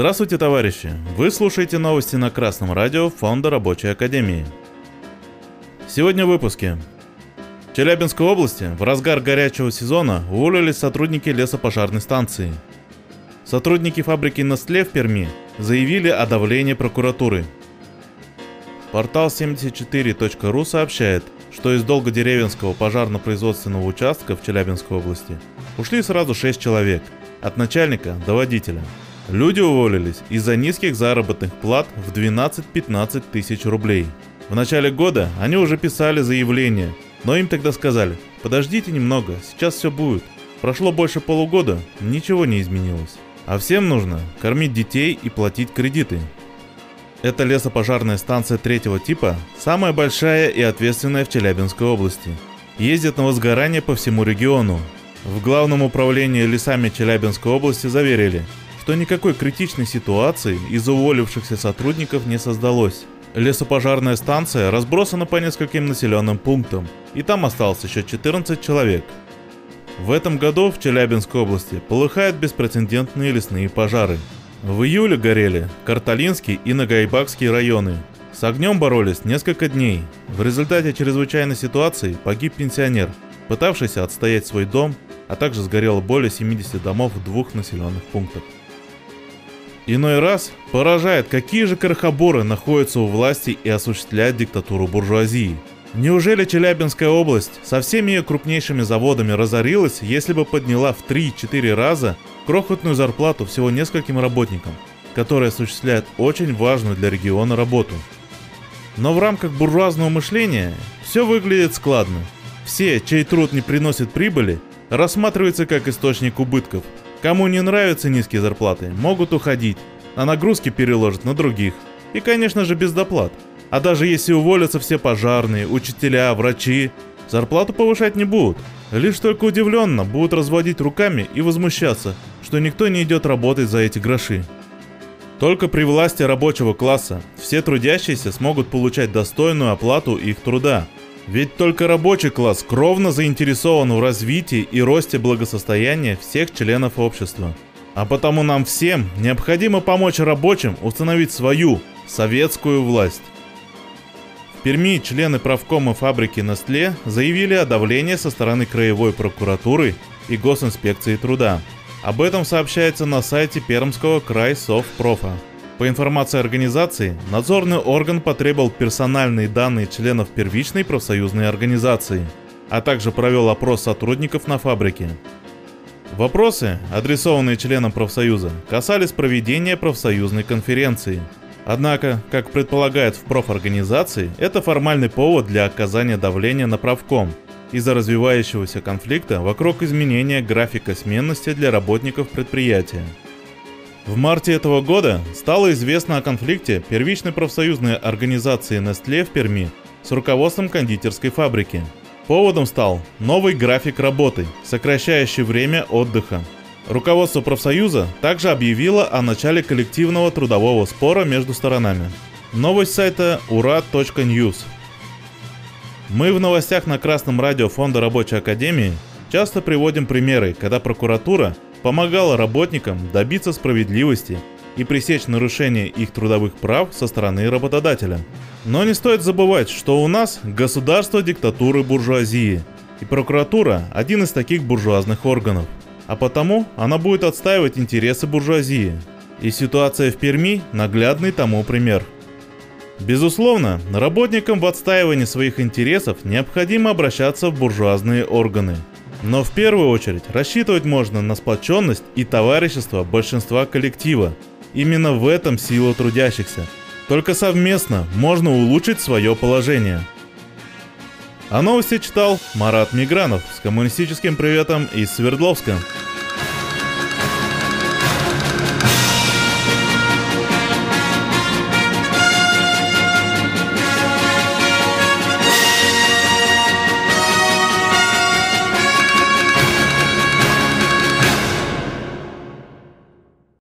Здравствуйте, товарищи! Вы слушаете новости на Красном радио Фонда Рабочей Академии. Сегодня в выпуске. В Челябинской области в разгар горячего сезона уволились сотрудники лесопожарной станции. Сотрудники фабрики Nestle в Перми заявили о давлении прокуратуры. Портал 74.ru сообщает, что из Долгодеревенского пожарно-производственного участка в Челябинской области ушли сразу 6 человек, от начальника до водителя. Люди уволились из-за низких заработных плат в 12-15 тысяч рублей. В начале года они уже писали заявление, но им тогда сказали, подождите немного, сейчас все будет. Прошло больше полугода, ничего не изменилось. А всем нужно кормить детей и платить кредиты. Эта лесопожарная станция третьего типа самая большая и ответственная в Челябинской области. Ездит на возгорание по всему региону. В Главном управлении лесами Челябинской области заверили, что никакой критичной ситуации из-за уволившихся сотрудников не создалось. Лесопожарная станция разбросана по нескольким населенным пунктам, и там осталось еще 14 человек. В этом году в Челябинской области полыхают беспрецедентные лесные пожары. В июле горели Карталинский и Нагайбакский районы. С огнем боролись несколько дней. В результате чрезвычайной ситуации погиб пенсионер, пытавшийся отстоять свой дом, а также сгорело более 70 домов в двух населенных пунктах. Иной раз поражает, какие же крохоборы находятся у власти и осуществляют диктатуру буржуазии. Неужели Челябинская область со всеми ее крупнейшими заводами разорилась, если бы подняла в 3-4 раза крохотную зарплату всего нескольким работникам, которые осуществляют очень важную для региона работу? Но в рамках буржуазного мышления все выглядит складно. Все, чей труд не приносит прибыли, рассматриваются как источник убытков – Кому не нравятся низкие зарплаты, могут уходить, а нагрузки переложат на других. И, конечно же, без доплат. А даже если уволятся все пожарные, учителя, врачи, зарплату повышать не будут. Лишь только удивленно будут разводить руками и возмущаться, что никто не идет работать за эти гроши. Только при власти рабочего класса все трудящиеся смогут получать достойную оплату их труда – ведь только рабочий класс кровно заинтересован в развитии и росте благосостояния всех членов общества. А потому нам всем необходимо помочь рабочим установить свою советскую власть. В Перми члены правкома фабрики Nestle заявили о давлении со стороны Краевой прокуратуры и Госинспекции труда. Об этом сообщается на сайте Пермского край Совпрофа. По информации организации, надзорный орган потребовал персональные данные членов первичной профсоюзной организации, а также провел опрос сотрудников на фабрике. Вопросы, адресованные членам профсоюза, касались проведения профсоюзной конференции. Однако, как предполагает в профорганизации, это формальный повод для оказания давления на правком из-за развивающегося конфликта вокруг изменения графика сменности для работников предприятия. В марте этого года стало известно о конфликте первичной профсоюзной организации Nestle в Перми с руководством кондитерской фабрики. Поводом стал новый график работы, сокращающий время отдыха. Руководство профсоюза также объявило о начале коллективного трудового спора между сторонами. Новость сайта ура.news. Мы в новостях на Красном радио Фонда Рабочей Академии часто приводим примеры, когда прокуратура – помогала работникам добиться справедливости и пресечь нарушение их трудовых прав со стороны работодателя. Но не стоит забывать, что у нас государство диктатуры буржуазии, и прокуратура – один из таких буржуазных органов. А потому она будет отстаивать интересы буржуазии. И ситуация в Перми – наглядный тому пример. Безусловно, работникам в отстаивании своих интересов необходимо обращаться в буржуазные органы – но в первую очередь рассчитывать можно на сплоченность и товарищество большинства коллектива. Именно в этом сила трудящихся. Только совместно можно улучшить свое положение. А новости читал Марат Мигранов с коммунистическим приветом из Свердловска.